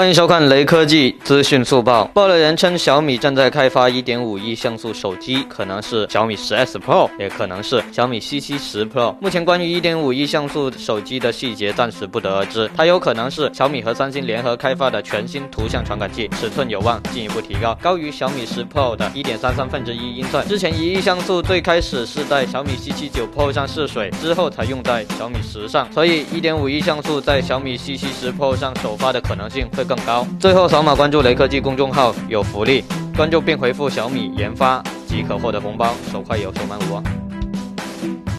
欢迎收看雷科技资讯速报。爆料人称，小米正在开发1.5亿像素手机，可能是小米 10S Pro，也可能是小米 CC 10 Pro。目前关于1.5亿像素手机的细节暂时不得而知，它有可能是小米和三星联合开发的全新图像传感器，尺寸有望进一步提高，高于小米10 Pro 的1.33分之一英寸。之前一亿像素最开始是在小米 C79 Pro 上试水，之后才用在小米10上，所以1.5亿像素在小米 CC 10 Pro 上首发的可能性会。更高。最后扫码关注雷科技公众号有福利，关注并回复小米研发即可获得红包，手快有，手慢无。